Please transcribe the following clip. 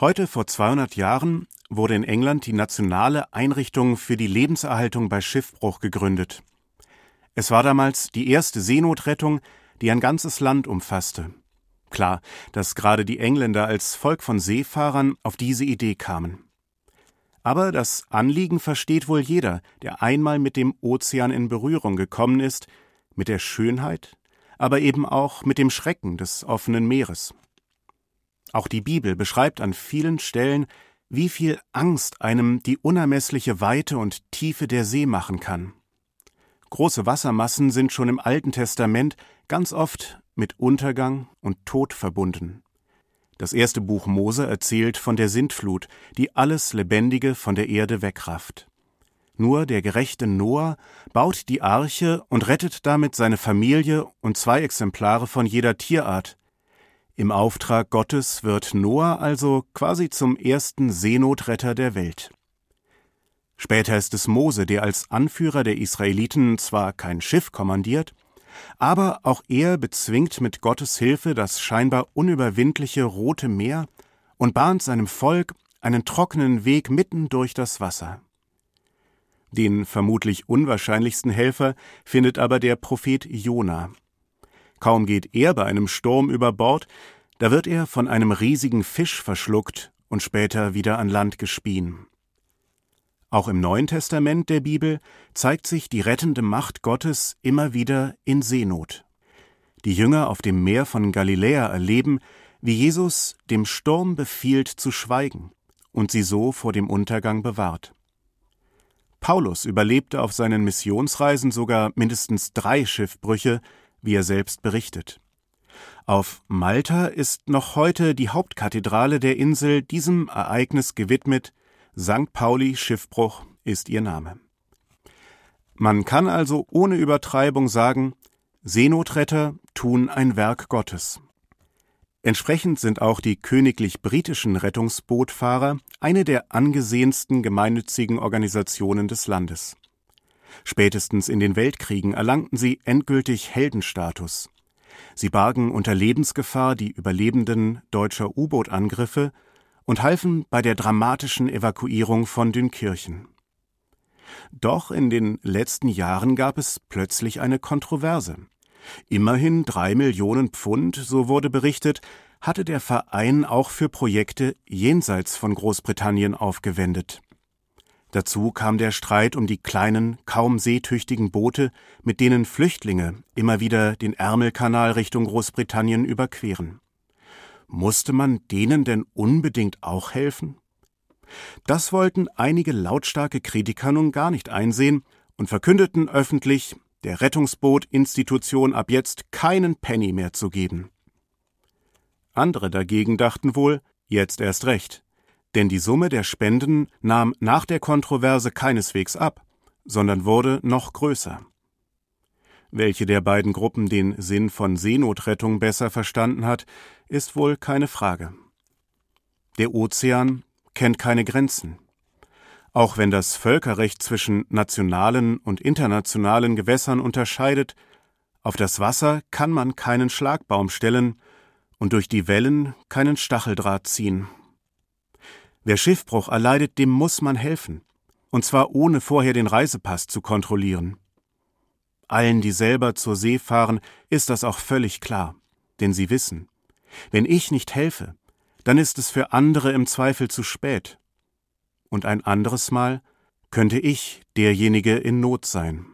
Heute vor 200 Jahren wurde in England die Nationale Einrichtung für die Lebenserhaltung bei Schiffbruch gegründet. Es war damals die erste Seenotrettung, die ein ganzes Land umfasste. Klar, dass gerade die Engländer als Volk von Seefahrern auf diese Idee kamen. Aber das Anliegen versteht wohl jeder, der einmal mit dem Ozean in Berührung gekommen ist, mit der Schönheit, aber eben auch mit dem Schrecken des offenen Meeres. Auch die Bibel beschreibt an vielen Stellen, wie viel Angst einem die unermessliche Weite und Tiefe der See machen kann. Große Wassermassen sind schon im Alten Testament ganz oft mit Untergang und Tod verbunden. Das erste Buch Mose erzählt von der Sintflut, die alles Lebendige von der Erde wegrafft. Nur der gerechte Noah baut die Arche und rettet damit seine Familie und zwei Exemplare von jeder Tierart. Im Auftrag Gottes wird Noah also quasi zum ersten Seenotretter der Welt. Später ist es Mose, der als Anführer der Israeliten zwar kein Schiff kommandiert, aber auch er bezwingt mit Gottes Hilfe das scheinbar unüberwindliche Rote Meer und bahnt seinem Volk einen trockenen Weg mitten durch das Wasser. Den vermutlich unwahrscheinlichsten Helfer findet aber der Prophet Jona. Kaum geht er bei einem Sturm über Bord, da wird er von einem riesigen Fisch verschluckt und später wieder an Land gespien. Auch im Neuen Testament der Bibel zeigt sich die rettende Macht Gottes immer wieder in Seenot. Die Jünger auf dem Meer von Galiläa erleben, wie Jesus dem Sturm befiehlt zu schweigen und sie so vor dem Untergang bewahrt. Paulus überlebte auf seinen Missionsreisen sogar mindestens drei Schiffbrüche, wie er selbst berichtet. Auf Malta ist noch heute die Hauptkathedrale der Insel diesem Ereignis gewidmet, St. Pauli Schiffbruch ist ihr Name. Man kann also ohne Übertreibung sagen, Seenotretter tun ein Werk Gottes. Entsprechend sind auch die königlich britischen Rettungsbootfahrer eine der angesehensten gemeinnützigen Organisationen des Landes. Spätestens in den Weltkriegen erlangten sie endgültig Heldenstatus. Sie bargen unter Lebensgefahr die Überlebenden deutscher U-Boot-Angriffe und halfen bei der dramatischen Evakuierung von Dünkirchen. Doch in den letzten Jahren gab es plötzlich eine Kontroverse. Immerhin drei Millionen Pfund, so wurde berichtet, hatte der Verein auch für Projekte jenseits von Großbritannien aufgewendet. Dazu kam der Streit um die kleinen, kaum seetüchtigen Boote, mit denen Flüchtlinge immer wieder den Ärmelkanal Richtung Großbritannien überqueren. Musste man denen denn unbedingt auch helfen? Das wollten einige lautstarke Kritiker nun gar nicht einsehen und verkündeten öffentlich, der Rettungsboot-Institution ab jetzt keinen Penny mehr zu geben. Andere dagegen dachten wohl, jetzt erst recht, denn die Summe der Spenden nahm nach der Kontroverse keineswegs ab, sondern wurde noch größer. Welche der beiden Gruppen den Sinn von Seenotrettung besser verstanden hat, ist wohl keine Frage. Der Ozean kennt keine Grenzen. Auch wenn das Völkerrecht zwischen nationalen und internationalen Gewässern unterscheidet, auf das Wasser kann man keinen Schlagbaum stellen und durch die Wellen keinen Stacheldraht ziehen. Wer Schiffbruch erleidet, dem muss man helfen, und zwar ohne vorher den Reisepass zu kontrollieren. Allen, die selber zur See fahren, ist das auch völlig klar, denn sie wissen, wenn ich nicht helfe, dann ist es für andere im Zweifel zu spät. Und ein anderes Mal könnte ich derjenige in Not sein.